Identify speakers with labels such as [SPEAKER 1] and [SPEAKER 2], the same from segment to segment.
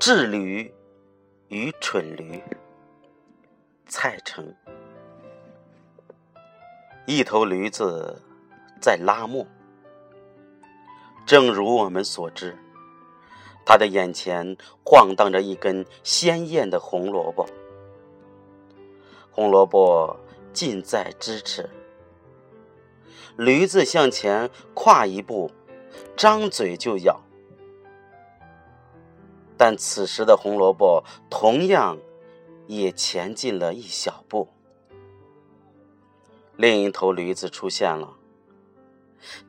[SPEAKER 1] 智驴与蠢驴。蔡成。一头驴子在拉磨，正如我们所知，他的眼前晃荡着一根鲜艳的红萝卜，红萝卜近在咫尺。驴子向前跨一步，张嘴就咬。但此时的红萝卜同样也前进了一小步。另一头驴子出现了，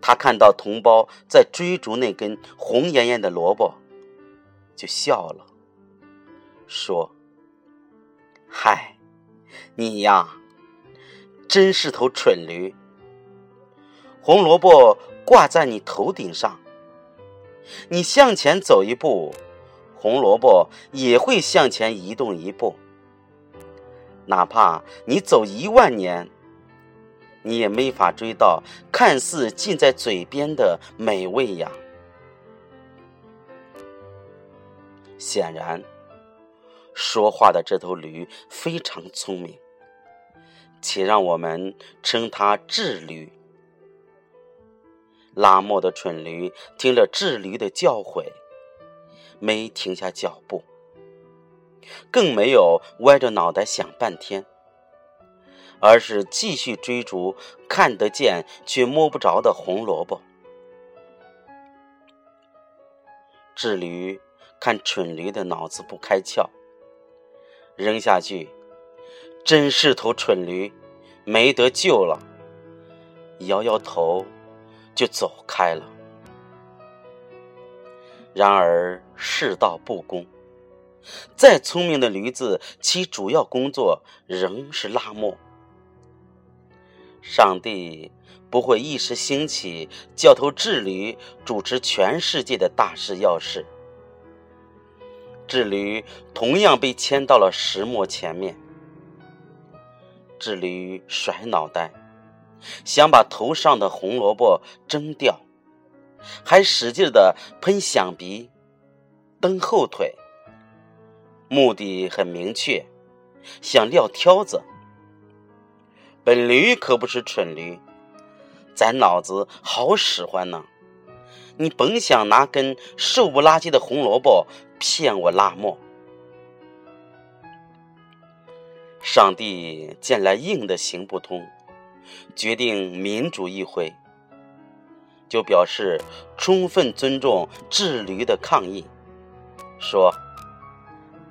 [SPEAKER 1] 他看到同胞在追逐那根红艳艳的萝卜，就笑了，说：“嗨，你呀，真是头蠢驴。红萝卜挂在你头顶上，你向前走一步。”红萝卜也会向前移动一步，哪怕你走一万年，你也没法追到看似近在嘴边的美味呀。显然，说话的这头驴非常聪明，且让我们称它智驴。拉磨的蠢驴听了智驴的教诲。没停下脚步，更没有歪着脑袋想半天，而是继续追逐看得见却摸不着的红萝卜。智驴看蠢驴的脑子不开窍，扔下去“真是头蠢驴，没得救了”，摇摇头就走开了。然而世道不公，再聪明的驴子，其主要工作仍是拉磨。上帝不会一时兴起，叫头智驴主持全世界的大事要事。智驴同样被牵到了石磨前面，智驴甩脑袋，想把头上的红萝卜蒸掉。还使劲的喷响鼻，蹬后腿，目的很明确，想撂挑子。本驴可不是蠢驴，咱脑子好使唤呢。你甭想拿根瘦不拉几的红萝卜骗我拉磨。上帝见来硬的行不通，决定民主一回。就表示充分尊重智驴的抗议，说：“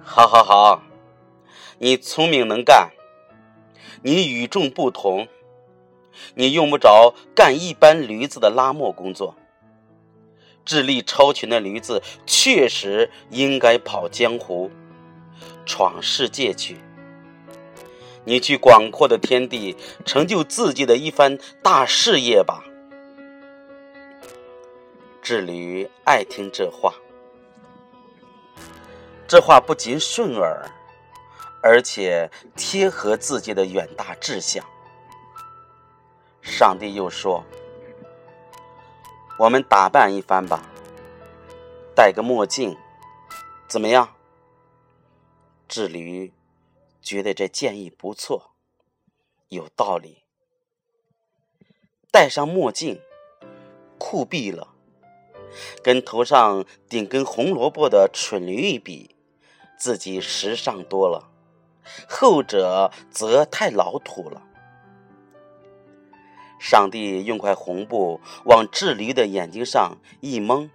[SPEAKER 1] 好好好，你聪明能干，你与众不同，你用不着干一般驴子的拉磨工作。智力超群的驴子确实应该跑江湖，闯世界去。你去广阔的天地，成就自己的一番大事业吧。”智驴爱听这话，这话不仅顺耳，而且贴合自己的远大志向。上帝又说：“我们打扮一番吧，戴个墨镜，怎么样？”智驴觉得这建议不错，有道理。戴上墨镜，酷毙了。跟头上顶根红萝卜的蠢驴一比，自己时尚多了，后者则太老土了。上帝用块红布往智驴的眼睛上一蒙，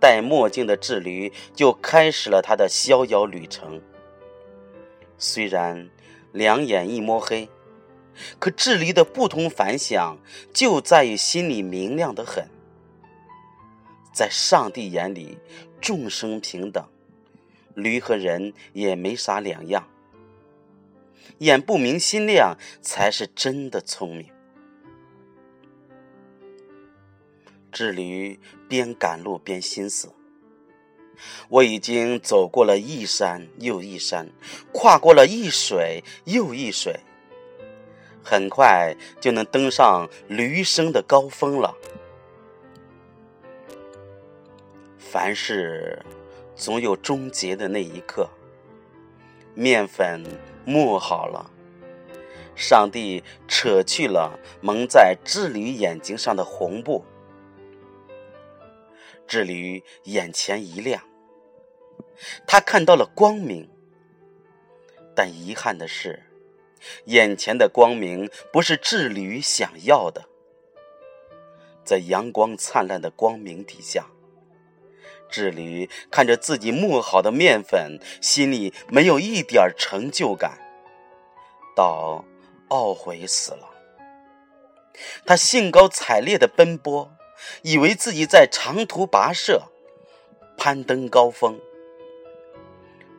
[SPEAKER 1] 戴墨镜的智驴就开始了他的逍遥旅程。虽然两眼一摸黑，可智驴的不同凡响就在于心里明亮的很。在上帝眼里，众生平等，驴和人也没啥两样。眼不明心亮，才是真的聪明。智驴边赶路边心思：我已经走过了一山又一山，跨过了一水又一水，很快就能登上驴生的高峰了。凡事总有终结的那一刻。面粉磨好了，上帝扯去了蒙在智驴眼睛上的红布，智驴眼前一亮，他看到了光明。但遗憾的是，眼前的光明不是智驴想要的。在阳光灿烂的光明底下。智驴看着自己磨好的面粉，心里没有一点成就感，倒懊悔死了。他兴高采烈的奔波，以为自己在长途跋涉、攀登高峰，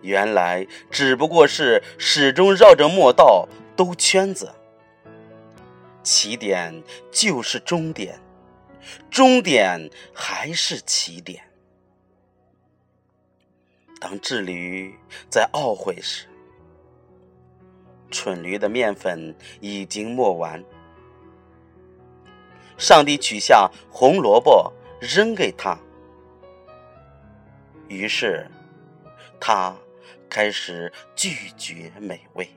[SPEAKER 1] 原来只不过是始终绕着磨道兜圈子。起点就是终点，终点还是起点。当智驴在懊悔时，蠢驴的面粉已经磨完。上帝取下红萝卜扔给他，于是他开始拒绝美味。